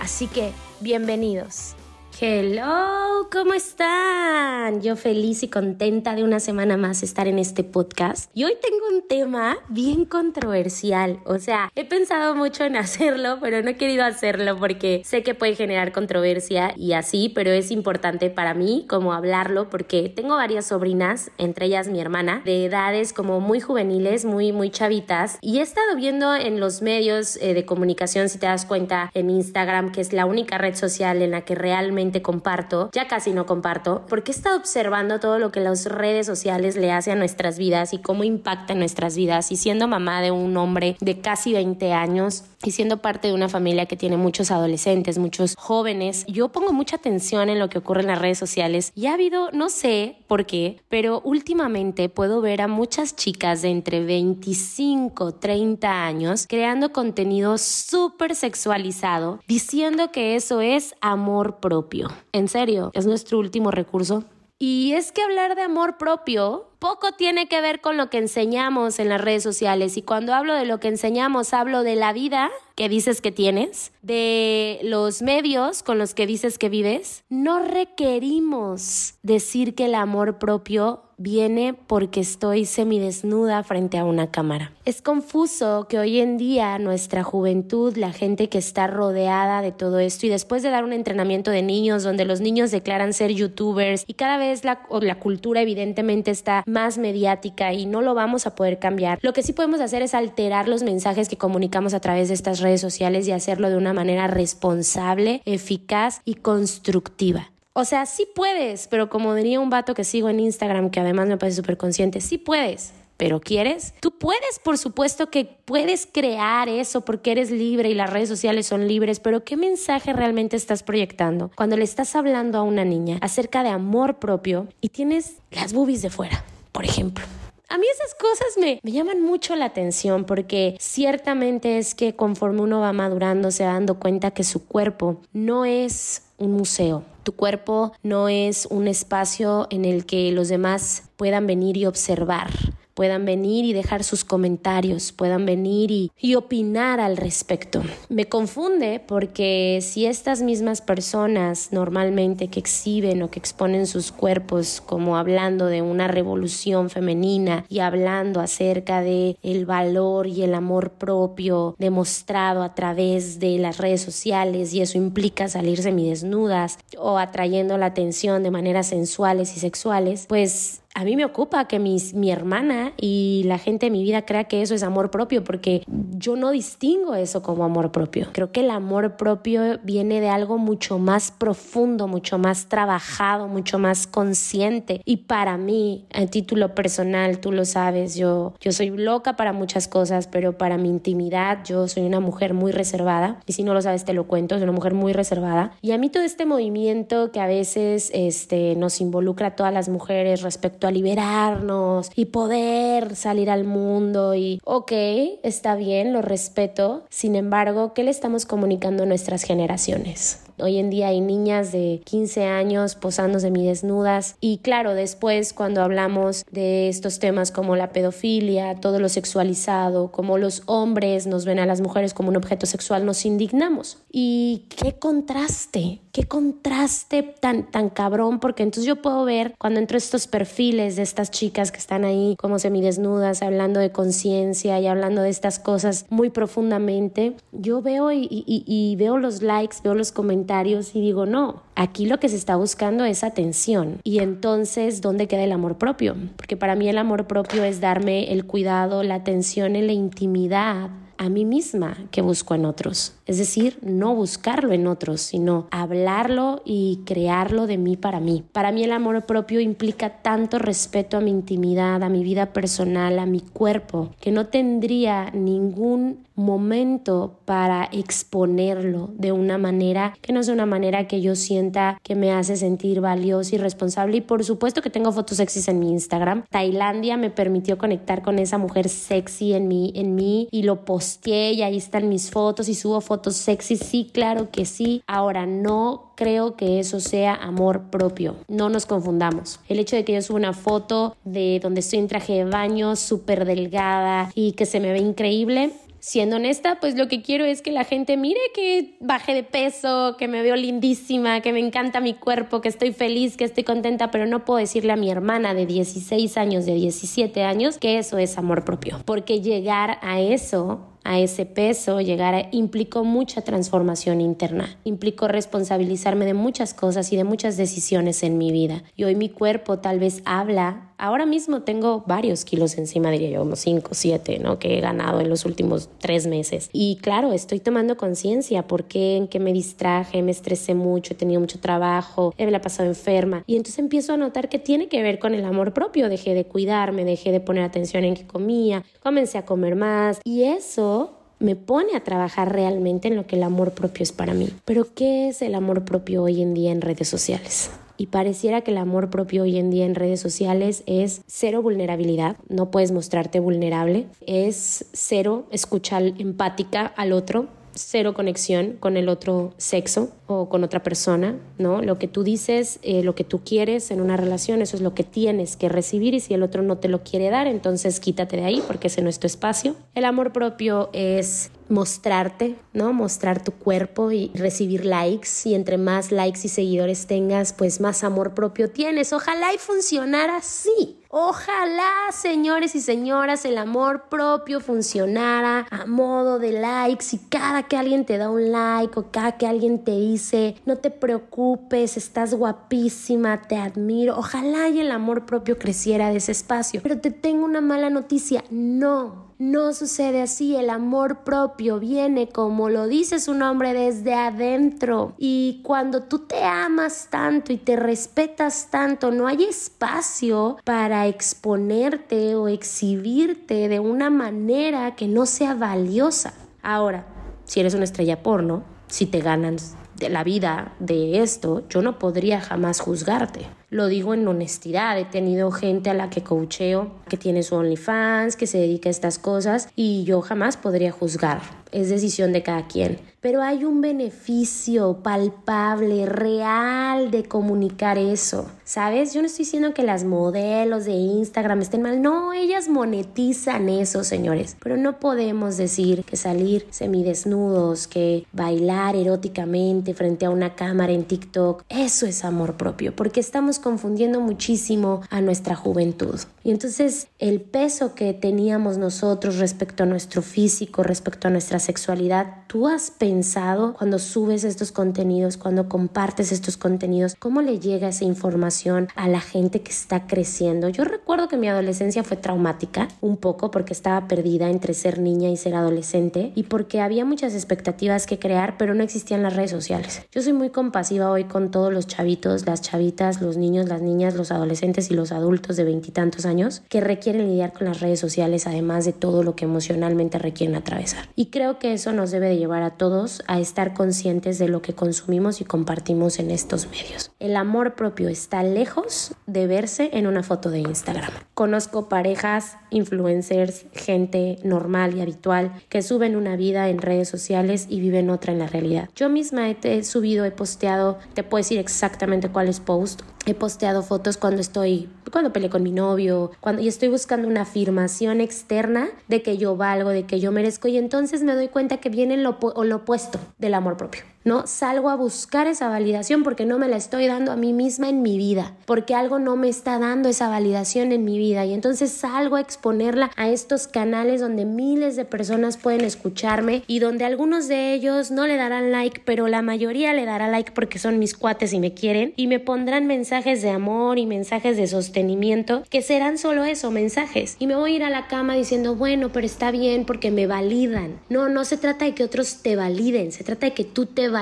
Así que, bienvenidos. Hello, ¿cómo están? Yo feliz y contenta de una semana más estar en este podcast. Y hoy tengo un tema bien controversial. O sea, he pensado mucho en hacerlo, pero no he querido hacerlo porque sé que puede generar controversia y así, pero es importante para mí como hablarlo porque tengo varias sobrinas, entre ellas mi hermana, de edades como muy juveniles, muy, muy chavitas. Y he estado viendo en los medios eh, de comunicación, si te das cuenta, en Instagram, que es la única red social en la que realmente comparto, ya casi no comparto, porque he estado observando todo lo que las redes sociales le hacen a nuestras vidas y cómo impacta nuestras vidas. Y siendo mamá de un hombre de casi 20 años y siendo parte de una familia que tiene muchos adolescentes, muchos jóvenes, yo pongo mucha atención en lo que ocurre en las redes sociales y ha habido, no sé por qué, pero últimamente puedo ver a muchas chicas de entre 25, 30 años creando contenido súper sexualizado, diciendo que eso es amor propio. En serio, es nuestro último recurso. Y es que hablar de amor propio poco tiene que ver con lo que enseñamos en las redes sociales. Y cuando hablo de lo que enseñamos, hablo de la vida que dices que tienes, de los medios con los que dices que vives. No requerimos decir que el amor propio viene porque estoy semidesnuda frente a una cámara. Es confuso que hoy en día nuestra juventud, la gente que está rodeada de todo esto y después de dar un entrenamiento de niños donde los niños declaran ser youtubers y cada vez la, la cultura evidentemente está más mediática y no lo vamos a poder cambiar, lo que sí podemos hacer es alterar los mensajes que comunicamos a través de estas redes sociales y hacerlo de una manera responsable, eficaz y constructiva. O sea, sí puedes, pero como diría un vato que sigo en Instagram, que además me parece súper consciente, sí puedes, pero ¿quieres? Tú puedes, por supuesto que puedes crear eso porque eres libre y las redes sociales son libres, pero ¿qué mensaje realmente estás proyectando cuando le estás hablando a una niña acerca de amor propio y tienes las boobies de fuera, por ejemplo? A mí esas cosas me, me, llaman mucho la atención porque ciertamente es que conforme uno va madurando se va dando cuenta que su cuerpo no es un museo. Tu cuerpo no es un espacio en el que los demás puedan venir y observar puedan venir y dejar sus comentarios, puedan venir y, opinar al respecto. Me confunde porque si estas mismas personas normalmente que exhiben o que exponen sus cuerpos como hablando de una revolución femenina y hablando acerca de el valor y el amor propio demostrado a través de las redes sociales y eso implica salir semidesnudas o atrayendo la atención de maneras sensuales y sexuales, pues a mí me ocupa que mis, mi hermana y la gente de mi vida crea que eso es amor propio, porque yo no distingo eso como amor propio. Creo que el amor propio viene de algo mucho más profundo, mucho más trabajado, mucho más consciente. Y para mí, a título personal, tú lo sabes, yo, yo soy loca para muchas cosas, pero para mi intimidad yo soy una mujer muy reservada. Y si no lo sabes, te lo cuento, soy una mujer muy reservada. Y a mí todo este movimiento que a veces este, nos involucra a todas las mujeres respecto a liberarnos y poder salir al mundo y, ok, está bien, lo respeto. Sin embargo, ¿qué le estamos comunicando a nuestras generaciones? Hoy en día hay niñas de 15 años posando desnudas y claro, después cuando hablamos de estos temas como la pedofilia, todo lo sexualizado, como los hombres nos ven a las mujeres como un objeto sexual, nos indignamos. Y qué contraste, qué contraste tan, tan cabrón, porque entonces yo puedo ver cuando entro estos perfiles de estas chicas que están ahí como semidesnudas, hablando de conciencia y hablando de estas cosas muy profundamente, yo veo y, y, y veo los likes, veo los comentarios, y digo, no, aquí lo que se está buscando es atención. Y entonces, ¿dónde queda el amor propio? Porque para mí el amor propio es darme el cuidado, la atención y la intimidad a mí misma que busco en otros. Es decir, no buscarlo en otros, sino hablarlo y crearlo de mí para mí. Para mí el amor propio implica tanto respeto a mi intimidad, a mi vida personal, a mi cuerpo, que no tendría ningún momento para exponerlo de una manera que no sea una manera que yo sienta que me hace sentir valiosa y responsable. Y por supuesto que tengo fotos sexys en mi Instagram. Tailandia me permitió conectar con esa mujer sexy en mí, en mí y lo y ahí están mis fotos y subo fotos sexy. Sí, claro que sí. Ahora no creo que eso sea amor propio. No nos confundamos. El hecho de que yo suba una foto de donde estoy en traje de baño, súper delgada y que se me ve increíble, Siendo honesta, pues lo que quiero es que la gente mire que bajé de peso, que me veo lindísima, que me encanta mi cuerpo, que estoy feliz, que estoy contenta, pero no puedo decirle a mi hermana de 16 años, de 17 años, que eso es amor propio. Porque llegar a eso a ese peso, llegar a, implicó mucha transformación interna, implicó responsabilizarme de muchas cosas y de muchas decisiones en mi vida. Y hoy mi cuerpo tal vez habla, ahora mismo tengo varios kilos encima, diría yo, unos 5, 7, ¿no? Que he ganado en los últimos tres meses. Y claro, estoy tomando conciencia porque en que me distraje, me estresé mucho, he tenido mucho trabajo, me la pasado enferma. Y entonces empiezo a notar que tiene que ver con el amor propio. Dejé de cuidarme, dejé de poner atención en qué comía, comencé a comer más. Y eso me pone a trabajar realmente en lo que el amor propio es para mí. Pero ¿qué es el amor propio hoy en día en redes sociales? Y pareciera que el amor propio hoy en día en redes sociales es cero vulnerabilidad, no puedes mostrarte vulnerable, es cero escuchar empática al otro, cero conexión con el otro sexo o con otra persona, ¿no? Lo que tú dices, eh, lo que tú quieres en una relación, eso es lo que tienes que recibir y si el otro no te lo quiere dar, entonces quítate de ahí porque ese no es tu espacio. El amor propio es mostrarte, ¿no? Mostrar tu cuerpo y recibir likes y entre más likes y seguidores tengas, pues más amor propio tienes. Ojalá y funcionara así. Ojalá, señores y señoras, el amor propio funcionara a modo de likes y cada que alguien te da un like o cada que alguien te dice, no te preocupes, estás guapísima, te admiro. Ojalá y el amor propio creciera de ese espacio. Pero te tengo una mala noticia, no, no sucede así, el amor propio viene, como lo dice su nombre, desde adentro. Y cuando tú te amas tanto y te respetas tanto, no hay espacio para exponerte o exhibirte de una manera que no sea valiosa. Ahora, si eres una estrella porno, si te ganan de la vida de esto, yo no podría jamás juzgarte. Lo digo en honestidad, he tenido gente a la que coacheo que tiene su OnlyFans, que se dedica a estas cosas y yo jamás podría juzgar. Es decisión de cada quien pero hay un beneficio palpable, real de comunicar eso. ¿Sabes? Yo no estoy diciendo que las modelos de Instagram estén mal, no, ellas monetizan eso, señores, pero no podemos decir que salir semidesnudos, que bailar eróticamente frente a una cámara en TikTok, eso es amor propio, porque estamos confundiendo muchísimo a nuestra juventud. Y entonces el peso que teníamos nosotros respecto a nuestro físico, respecto a nuestra sexualidad, tú has pensado cuando subes estos contenidos, cuando compartes estos contenidos? ¿Cómo le llega esa información a la gente que está creciendo? Yo recuerdo que mi adolescencia fue traumática, un poco porque estaba perdida entre ser niña y ser adolescente y porque había muchas expectativas que crear, pero no existían las redes sociales. Yo soy muy compasiva hoy con todos los chavitos, las chavitas, los niños, las niñas, los adolescentes y los adultos de veintitantos años que requieren lidiar con las redes sociales, además de todo lo que emocionalmente requieren atravesar. Y creo que eso nos debe de llevar a todos a estar conscientes de lo que consumimos y compartimos en estos medios. El amor propio está lejos de verse en una foto de Instagram. Conozco parejas, influencers, gente normal y habitual que suben una vida en redes sociales y viven otra en la realidad. Yo misma he, subido, he posteado, te puedo decir exactamente cuál es post. He posteado fotos cuando estoy, cuando peleé con mi novio, cuando y estoy buscando una afirmación externa de que yo valgo, de que yo merezco y entonces me doy cuenta que viene lo, lo opuesto del amor propio. ¿No? Salgo a buscar esa validación porque no me la estoy dando a mí misma en mi vida, porque algo no me está dando esa validación en mi vida y entonces salgo a exponerla a estos canales donde miles de personas pueden escucharme y donde algunos de ellos no le darán like, pero la mayoría le dará like porque son mis cuates y me quieren y me pondrán mensajes de amor y mensajes de sostenimiento que serán solo eso, mensajes. Y me voy a ir a la cama diciendo, bueno, pero está bien porque me validan. No, no se trata de que otros te validen, se trata de que tú te valides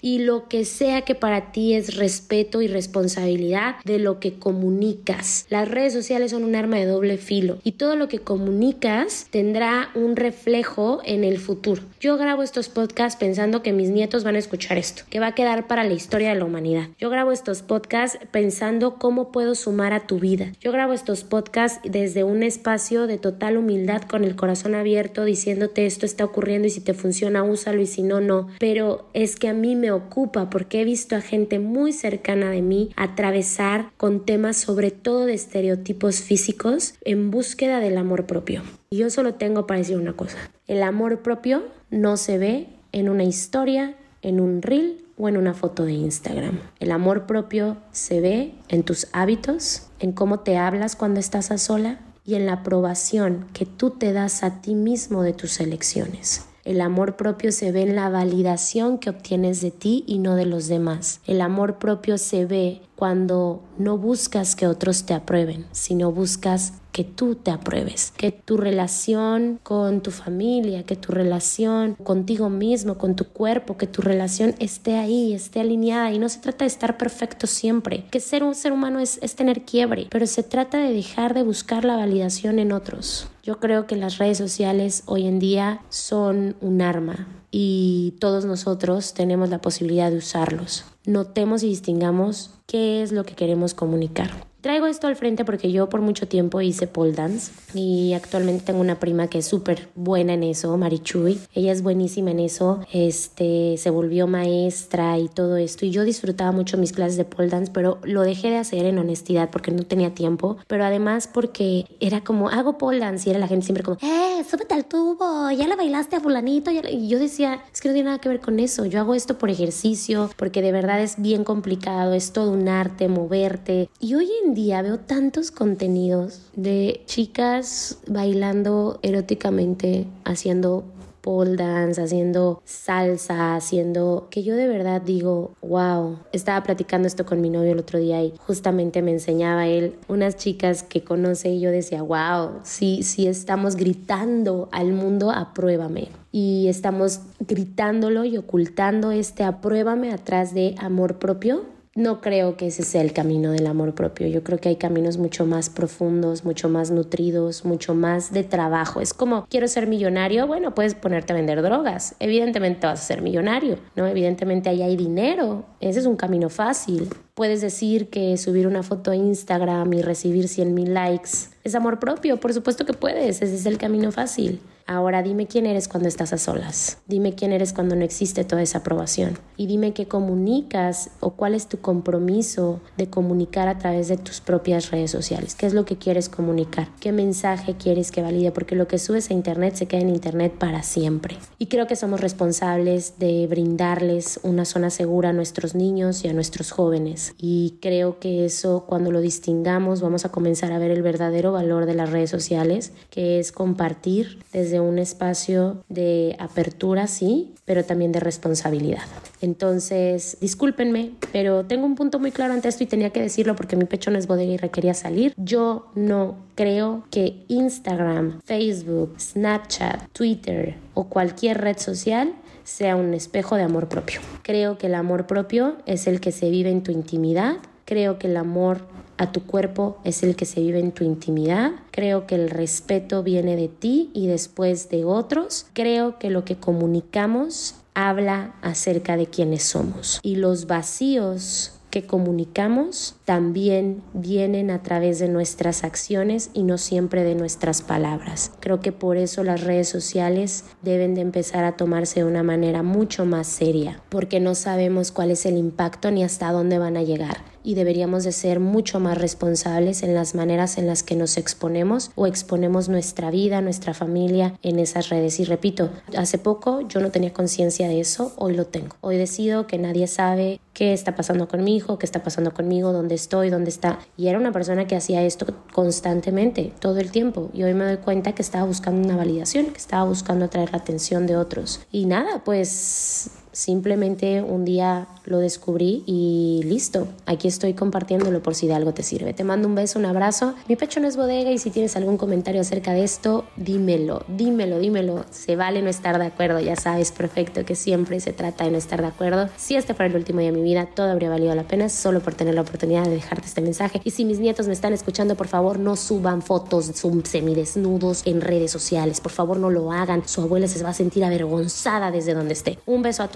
y lo que sea que para ti es respeto y responsabilidad de lo que comunicas. Las redes sociales son un arma de doble filo y todo lo que comunicas tendrá un reflejo en el futuro. Yo grabo estos podcasts pensando que mis nietos van a escuchar esto, que va a quedar para la historia de la humanidad. Yo grabo estos podcasts pensando cómo puedo sumar a tu vida. Yo grabo estos podcasts desde un espacio de total humildad con el corazón abierto diciéndote esto está ocurriendo y si te funciona úsalo y si no, no. Pero es que a mí me ocupa porque he visto a gente muy cercana de mí atravesar con temas sobre todo de estereotipos físicos en búsqueda del amor propio. Y yo solo tengo para decir una cosa. El amor propio no se ve en una historia, en un reel o en una foto de Instagram. El amor propio se ve en tus hábitos, en cómo te hablas cuando estás a sola y en la aprobación que tú te das a ti mismo de tus elecciones. El amor propio se ve en la validación que obtienes de ti y no de los demás. El amor propio se ve cuando no buscas que otros te aprueben, sino buscas que tú te apruebes, que tu relación con tu familia, que tu relación contigo mismo, con tu cuerpo, que tu relación esté ahí, esté alineada y no se trata de estar perfecto siempre, que ser un ser humano es, tener quiebre, pero se trata de dejar de buscar la validación en otros. Yo creo que las redes sociales hoy en día son un arma y todos nosotros tenemos la posibilidad de usarlos. Notemos y distingamos qué es lo que queremos comunicar. Traigo esto al frente porque yo por mucho tiempo hice pole dance y actualmente tengo una prima que es súper buena en eso, Marichuy. Ella es buenísima en eso, este, se volvió maestra y todo esto. Y yo disfrutaba mucho mis clases de pole dance, pero lo dejé de hacer en honestidad porque no tenía tiempo, pero además porque era como, hago pole dance y era la gente siempre como, eh, súbete al tubo, ya le bailaste a fulanito y yo decía, es que no tiene nada que ver con eso, yo hago esto por ejercicio, porque de verdad es bien complicado, es todo un arte, moverte y hoy en día veo tantos contenidos de chicas bailando eróticamente, haciendo pole dance, haciendo salsa, haciendo que yo de verdad digo, wow, estaba platicando esto con mi novio el otro día y justamente me enseñaba él unas chicas que conoce y yo decía, wow, sí, sí estamos gritando al mundo, apruébame. Y estamos gritándolo y ocultando este apruébame atrás de amor propio no creo que ese sea el camino del amor propio. Yo creo que hay caminos mucho más profundos, mucho más nutridos, mucho más de trabajo. Es como, quiero ser millonario, bueno, puedes ponerte a vender drogas. Evidentemente vas a ser millonario, ¿no? Evidentemente ahí hay dinero. Ese es un camino fácil. Puedes decir que subir una foto a Instagram y recibir 100 mil likes es amor propio. Por supuesto que puedes. Ese es el camino fácil. Ahora dime quién eres cuando estás a solas. Dime quién eres cuando no existe toda esa aprobación. Y dime qué comunicas o cuál es tu compromiso de comunicar a través de tus propias redes sociales. ¿Qué es lo que quieres comunicar? ¿Qué mensaje quieres que valide? Porque lo que subes a Internet se queda en Internet para siempre. Y creo que somos responsables de brindarles una zona segura a nuestros niños y a nuestros jóvenes. Y creo que eso cuando lo distingamos vamos a comenzar a ver el verdadero valor de las redes sociales, que es compartir desde un espacio de apertura, sí, pero también de responsabilidad. Entonces, discúlpenme, pero tengo un punto muy claro ante esto y tenía que decirlo porque mi pecho no es bodega y requería salir. Yo no creo que Instagram, Facebook, Snapchat, Twitter o cualquier red social sea un espejo de amor propio. Creo que el amor propio es el que se vive en tu intimidad. Creo que el amor a tu cuerpo es el que se vive en tu intimidad. Creo que el respeto viene de ti y después de otros. Creo que lo que comunicamos habla acerca de quiénes somos. Y los vacíos que comunicamos también vienen a través de nuestras acciones y no siempre de nuestras palabras. Creo que por eso las redes sociales deben de empezar a tomarse de una manera mucho más seria, porque no sabemos cuál es el impacto ni hasta dónde van a llegar y deberíamos de ser mucho más responsables en las maneras en las que nos exponemos o exponemos nuestra vida, nuestra familia en esas redes. Y repito, hace poco yo no tenía conciencia de eso, hoy lo tengo. Hoy decido que nadie sabe qué está pasando con mi hijo, qué está pasando conmigo, dónde estoy, dónde está. Y era una persona que hacía esto constantemente, todo el tiempo. Y hoy me doy cuenta que estaba buscando una validación, que estaba buscando atraer la atención de otros. Y nada, pues Simplemente un día lo descubrí y listo. Aquí estoy compartiéndolo por si de algo te sirve. Te mando un beso, un abrazo. Mi pecho no es bodega y si tienes algún comentario acerca de esto, dímelo, dímelo, dímelo. Se vale no estar de acuerdo, ya sabes perfecto que siempre se trata de no estar de acuerdo. Si este fuera el último día de mi vida, todo habría valido la pena solo por tener la oportunidad de dejarte este mensaje. Y si mis nietos me están escuchando, por favor no suban fotos semidesnudos en redes sociales. Por favor no lo hagan. Su abuela se va a sentir avergonzada desde donde esté. Un beso a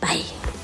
Bye.